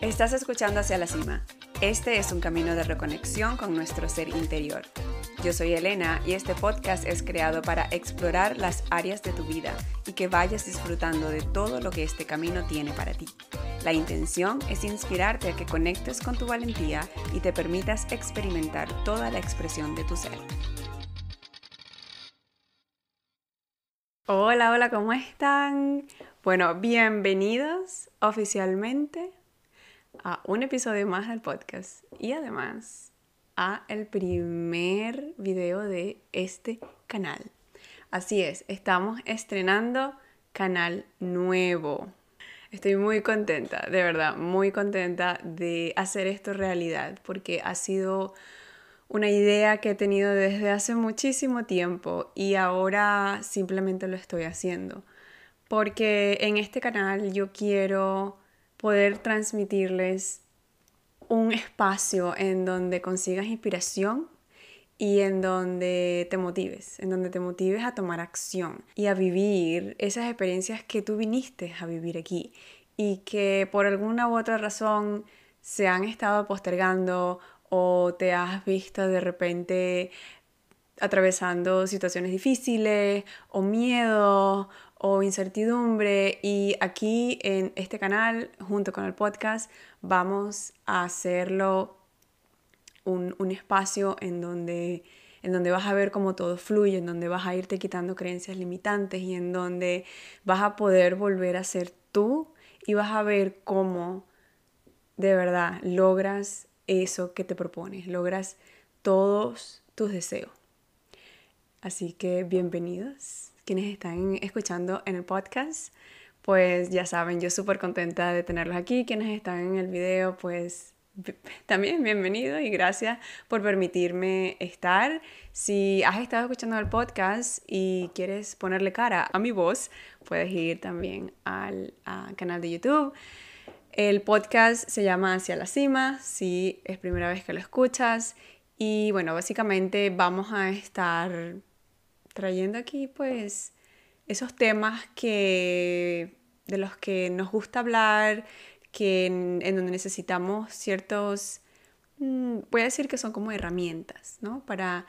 Estás escuchando Hacia la Cima. Este es un camino de reconexión con nuestro ser interior. Yo soy Elena y este podcast es creado para explorar las áreas de tu vida y que vayas disfrutando de todo lo que este camino tiene para ti. La intención es inspirarte a que conectes con tu valentía y te permitas experimentar toda la expresión de tu ser. Hola, hola, ¿cómo están? Bueno, bienvenidos oficialmente a un episodio más del podcast y además a el primer video de este canal. Así es, estamos estrenando canal nuevo. Estoy muy contenta, de verdad, muy contenta de hacer esto realidad porque ha sido una idea que he tenido desde hace muchísimo tiempo y ahora simplemente lo estoy haciendo. Porque en este canal yo quiero poder transmitirles un espacio en donde consigas inspiración y en donde te motives, en donde te motives a tomar acción y a vivir esas experiencias que tú viniste a vivir aquí y que por alguna u otra razón se han estado postergando o te has visto de repente atravesando situaciones difíciles o miedo o incertidumbre y aquí en este canal junto con el podcast vamos a hacerlo un, espacio en donde, en donde vas a ver cómo todo fluye, en donde vas a irte quitando creencias limitantes y en donde vas a poder volver a ser tú y vas a ver cómo de verdad logras eso que te propones, logras todos tus deseos. Así que bienvenidos quienes están escuchando en el podcast, pues ya saben, yo súper contenta de tenerlos aquí. Quienes están en el video, pues también bienvenido y gracias por permitirme estar. Si has estado escuchando el podcast y quieres ponerle cara a mi voz, puedes ir también al, al canal de YouTube. El podcast se llama Hacia la Cima, si es primera vez que lo escuchas. Y bueno, básicamente vamos a estar trayendo aquí pues esos temas que de los que nos gusta hablar, que en, donde necesitamos ciertos, mm, voy a decir que son como herramientas, ¿no? Para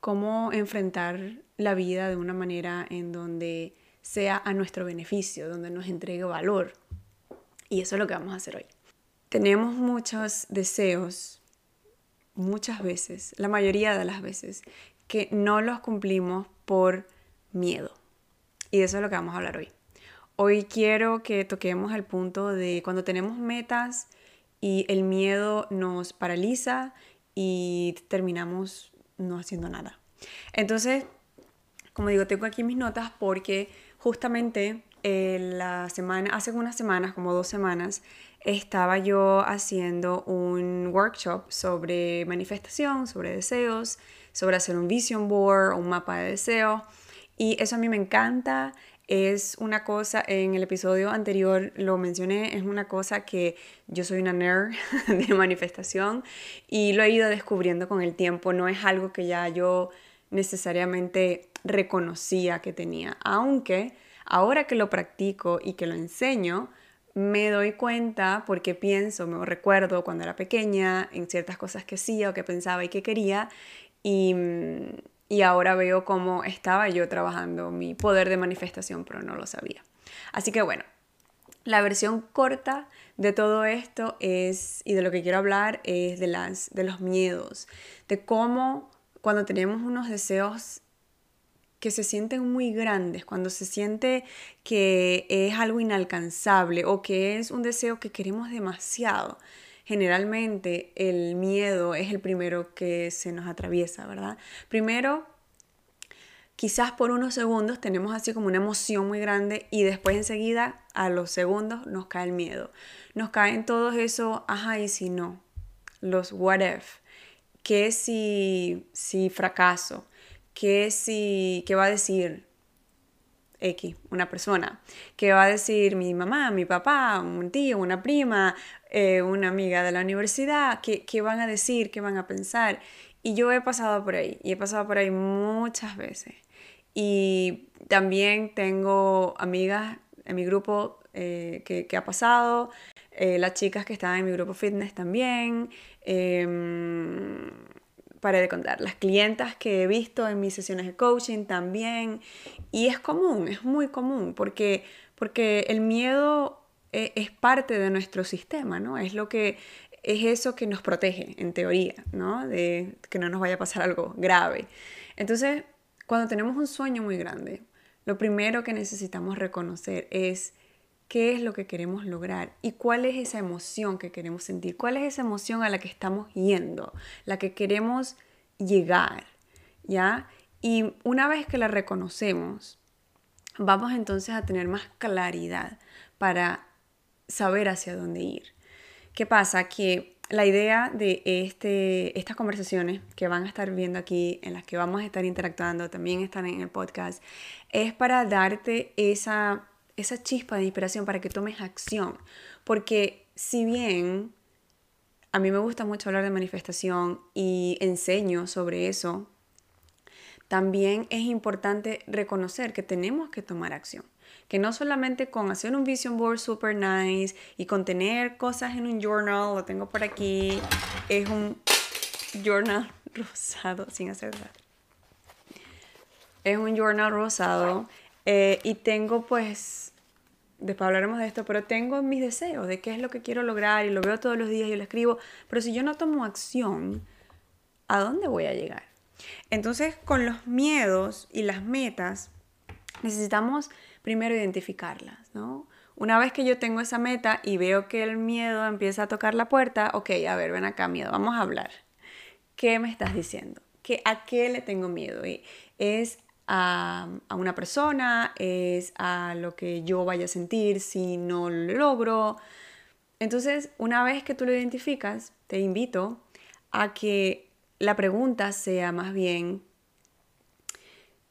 cómo enfrentar la vida de una manera en donde sea a nuestro beneficio, donde nos entregue valor. Y eso es lo que vamos a hacer hoy. Tenemos muchos deseos, muchas veces, la mayoría de las veces, que no los cumplimos por miedo. Y de eso es lo que vamos a hablar hoy. Hoy quiero que toquemos el punto de cuando tenemos metas y el miedo nos paraliza y terminamos no haciendo nada. Entonces, como digo, tengo aquí mis notas porque justamente eh, la semana, hace unas semanas, como dos semanas, estaba yo haciendo un workshop sobre manifestación, sobre deseos, sobre hacer un vision board, un mapa de deseos. Y eso a mí me encanta. Es una cosa, en el episodio anterior lo mencioné, es una cosa que yo soy una nerd de manifestación y lo he ido descubriendo con el tiempo. No es algo que ya yo necesariamente reconocía que tenía, aunque ahora que lo practico y que lo enseño, me doy cuenta porque pienso, me recuerdo cuando era pequeña en ciertas cosas que hacía o que pensaba y que quería y, y ahora veo cómo estaba yo trabajando mi poder de manifestación, pero no lo sabía. Así que bueno, la versión corta de todo esto es, y de lo que quiero hablar, es de, las, de los miedos, de cómo cuando tenemos unos deseos que se sienten muy grandes, cuando se siente que es algo inalcanzable o que es un deseo que queremos demasiado, generalmente el miedo es el primero que se nos atraviesa, ¿verdad? Primero, quizás por unos segundos tenemos así como una emoción muy grande y después enseguida, a los segundos, nos cae el miedo. Nos caen todos esos, ajá, y si no, los what if, qué si, si fracaso, qué si, qué va a decir X, una persona, qué va a decir mi mamá, mi papá, un tío, una prima, eh, una amiga de la universidad, ¿qué, ¿qué, van a decir? ¿Qué van a pensar? Y yo he pasado por ahí, y he pasado por ahí muchas veces. Y también tengo amigas en mi grupo eh, que, ha pasado, eh, las chicas que estaban en mi grupo fitness también, em, para de contar, las clientas que he visto en mis sesiones de coaching también, y es común, es muy común, porque, porque el miedo e, es parte de nuestro sistema, ¿no? Es lo que es eso que nos protege, en teoría, ¿no? De que no nos vaya a pasar algo grave. Entonces, cuando tenemos un sueño muy grande, lo primero que necesitamos reconocer es qué es lo que queremos lograr y cuál es esa emoción que queremos sentir, cuál es esa emoción a la que estamos yendo, la que queremos llegar, ¿ya? Y una vez que la reconocemos, vamos entonces a tener más claridad para saber hacia dónde ir. ¿Qué pasa? Que la idea de este, estas conversaciones que van a estar viendo aquí, en las que vamos a estar interactuando, también están en el podcast, es para darte esa, esa chispa de inspiración para que tomes acción. Porque si bien a mí me gusta mucho hablar de manifestación y enseño sobre eso, también es importante reconocer que tenemos que tomar acción que no solamente con hacer un vision board super nice y con tener cosas en un journal, lo tengo por aquí, es un journal rosado, sin hacer nada. Es un journal rosado eh, y tengo pues, después hablaremos de esto, pero tengo mis deseos de qué es lo que quiero lograr y lo veo todos los días y lo escribo, pero si yo no tomo acción, ¿a dónde voy a llegar? Entonces, con los miedos y las metas, necesitamos primero identificarlas, ¿no? Una vez que yo tengo esa meta y veo que el miedo empieza a tocar la puerta, ok, a ver, ven acá, miedo, vamos a hablar. ¿Qué me estás diciendo? ¿Qué, ¿A qué le tengo miedo? ¿Es a, a, una persona? ¿Es a lo que yo vaya a sentir si no lo logro? Entonces, una vez que tú lo identificas, te invito a que la pregunta sea más bien,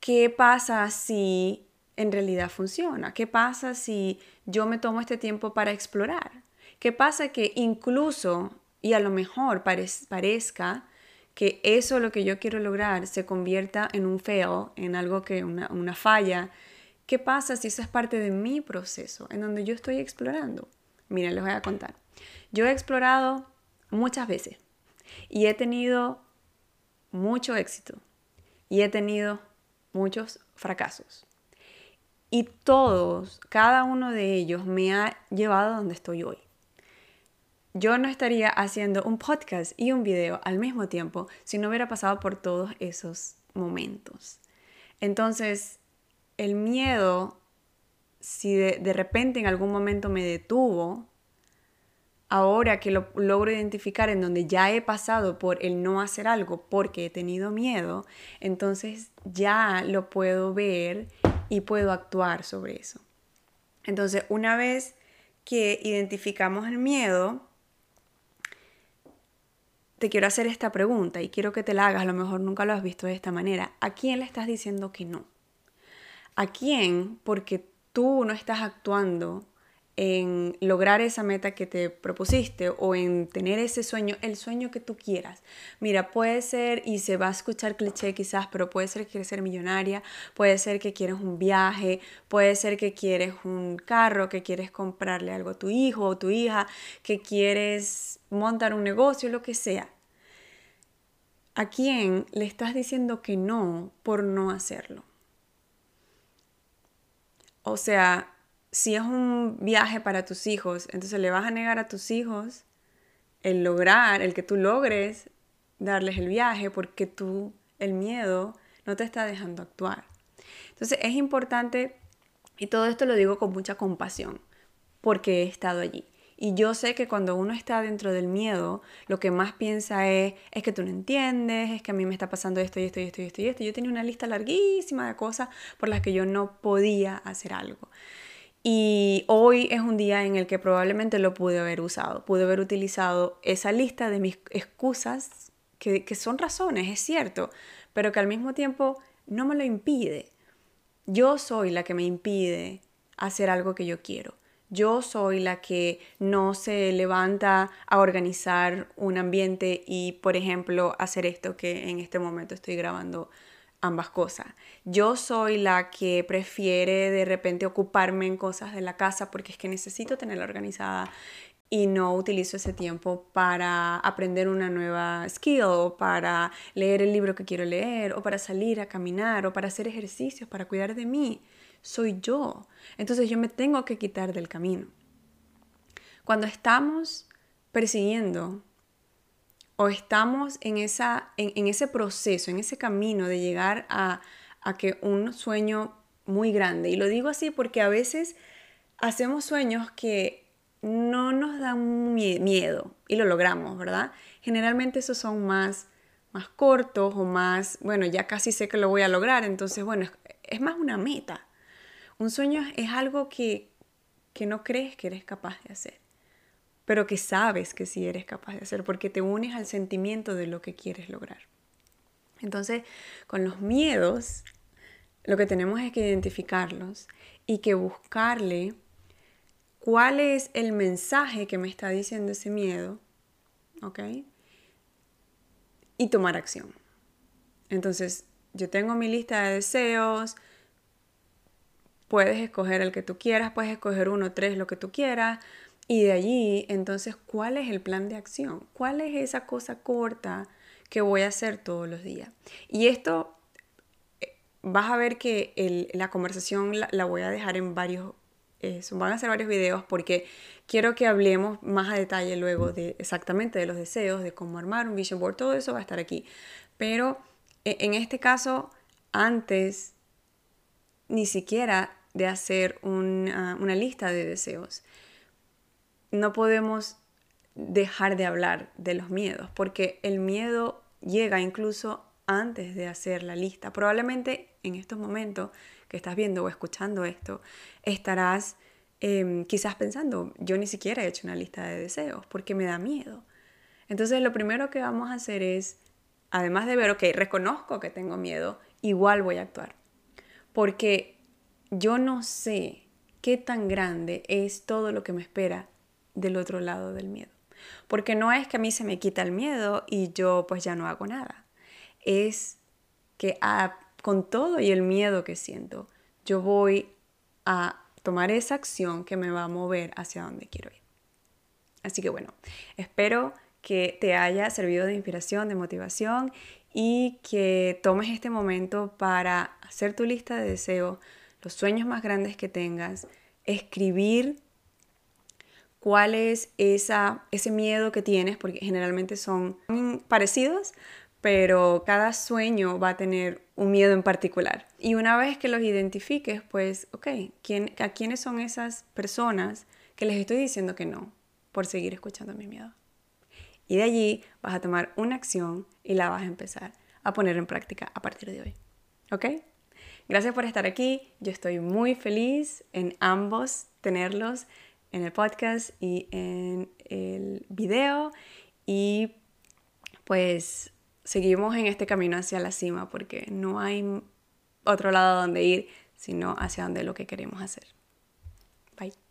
¿qué pasa si en realidad funciona? ¿Qué pasa si yo me tomo este tiempo para explorar? ¿Qué pasa que incluso, y a lo mejor parezca que eso lo que yo quiero lograr se convierta en un fail, en algo que, una, una falla? ¿Qué pasa si eso es parte de mi proceso, en donde yo estoy explorando? Miren, les voy a contar. Yo he explorado muchas veces y he tenido mucho éxito y he tenido muchos fracasos. Y todos, cada uno de ellos me ha llevado a donde estoy hoy. Yo no estaría haciendo un podcast y un video al mismo tiempo si no hubiera pasado por todos esos momentos. Entonces, el miedo, si de, de repente en algún momento me detuvo, ahora que lo logro identificar en donde ya he pasado por el no hacer algo porque he tenido miedo, entonces ya lo puedo ver y puedo actuar sobre eso. Entonces, una vez que identificamos el miedo, te quiero hacer esta pregunta y quiero que te la hagas, a lo mejor nunca lo has visto de esta manera. ¿A quién le estás diciendo que no? ¿A quién? Porque tú no estás actuando en lograr esa meta que te propusiste o en tener ese sueño, el sueño que tú quieras. Mira, puede ser, y se va a escuchar cliché quizás, pero puede ser que quieres ser millonaria, puede ser que quieres un viaje, puede ser que quieres un carro, que quieres comprarle algo a tu hijo o tu hija, que quieres montar un negocio, lo que sea. ¿A quién le estás diciendo que no por no hacerlo? O sea, si es un viaje para tus hijos, entonces le vas a negar a tus hijos el lograr, el que tú logres darles el viaje porque tú, el miedo, no te está dejando actuar. Entonces es importante, y todo esto lo digo con mucha compasión, porque he estado allí. Y yo sé que cuando uno está dentro del miedo, lo que más piensa es, es que tú no entiendes, es que a mí me está pasando esto y esto y esto y esto y esto. Yo tenía una lista larguísima de cosas por las que yo no podía hacer algo. Y hoy es un día en el que probablemente lo pude haber usado. Pude haber utilizado esa lista de mis excusas, que, que son razones, es cierto, pero que al mismo tiempo no me lo impide. Yo soy la que me impide hacer algo que yo quiero. Yo soy la que no se levanta a organizar un ambiente y, por ejemplo, hacer esto que en este momento estoy grabando ambas cosas. Yo soy la que prefiere de repente ocuparme en cosas de la casa porque es que necesito tenerla organizada y no utilizo ese tiempo para aprender una nueva skill o para leer el libro que quiero leer o para salir a caminar o para hacer ejercicios, para cuidar de mí. Soy yo. Entonces yo me tengo que quitar del camino. Cuando estamos persiguiendo o estamos en, esa, en, ese proceso, en ese camino de llegar a, a que un sueño muy grande, y lo digo así porque a veces hacemos sueños que no nos dan miedo y lo logramos, ¿verdad? Generalmente esos son más, más cortos o más, bueno, ya casi sé que lo voy a lograr, entonces, bueno, es, más una meta. Un sueño es algo que, que no crees que eres capaz de hacer pero que sabes que sí eres capaz de hacer porque te unes al sentimiento de lo que quieres lograr. Entonces, con los miedos, lo que tenemos es que identificarlos y que buscarle cuál es el mensaje que me está diciendo ese miedo, ¿ok? Y tomar acción. Entonces, yo tengo mi lista de deseos, puedes escoger el que tú quieras, puedes escoger uno, tres, lo que tú quieras, y de allí, entonces, ¿cuál es el plan de acción? ¿Cuál es esa cosa corta que voy a hacer todos los días? Y esto, eh, vas a ver que la conversación la, voy a dejar en varios, van a ser varios videos porque quiero que hablemos más a detalle luego de exactamente de los deseos, de cómo armar un vision board, todo eso va a estar aquí. Pero e, en este caso, antes ni siquiera de hacer una, una lista de deseos, no podemos dejar de hablar de los miedos, porque el miedo llega incluso antes de hacer la lista. Probablemente en estos momentos que estás viendo o escuchando esto, estarás em, quizás pensando, yo ni siquiera he hecho una lista de deseos porque me da miedo. Entonces lo primero que vamos a hacer es, además de ver, ok, reconozco que tengo miedo, igual voy a actuar. Porque yo no sé qué tan grande es todo lo que me espera del otro lado del miedo. Porque no es que a mí se me quita el miedo y yo pues ya no hago nada. Es que con todo y el miedo que siento, yo voy a tomar esa acción que me va a mover hacia donde quiero ir. Así que bueno, espero que te haya servido de inspiración, de motivación y que tomes este momento para hacer tu lista de deseos, los sueños más grandes que tengas, escribir cuál es esa, ese miedo que tienes, porque generalmente son parecidos, pero cada sueño va a tener un miedo en particular. Y una vez que los identifiques, pues, ok, ¿quién, ¿a quiénes son esas personas que les estoy diciendo que no por seguir escuchando mi miedo? Y de allí vas a tomar una acción y la vas a empezar a poner en práctica a partir de hoy. ¿Ok? Gracias por estar aquí. Yo estoy muy feliz en ambos tenerlos en el podcast y en el video y pues seguimos en este camino hacia la cima porque no hay otro lado donde ir sino hacia donde lo que queremos hacer. Bye.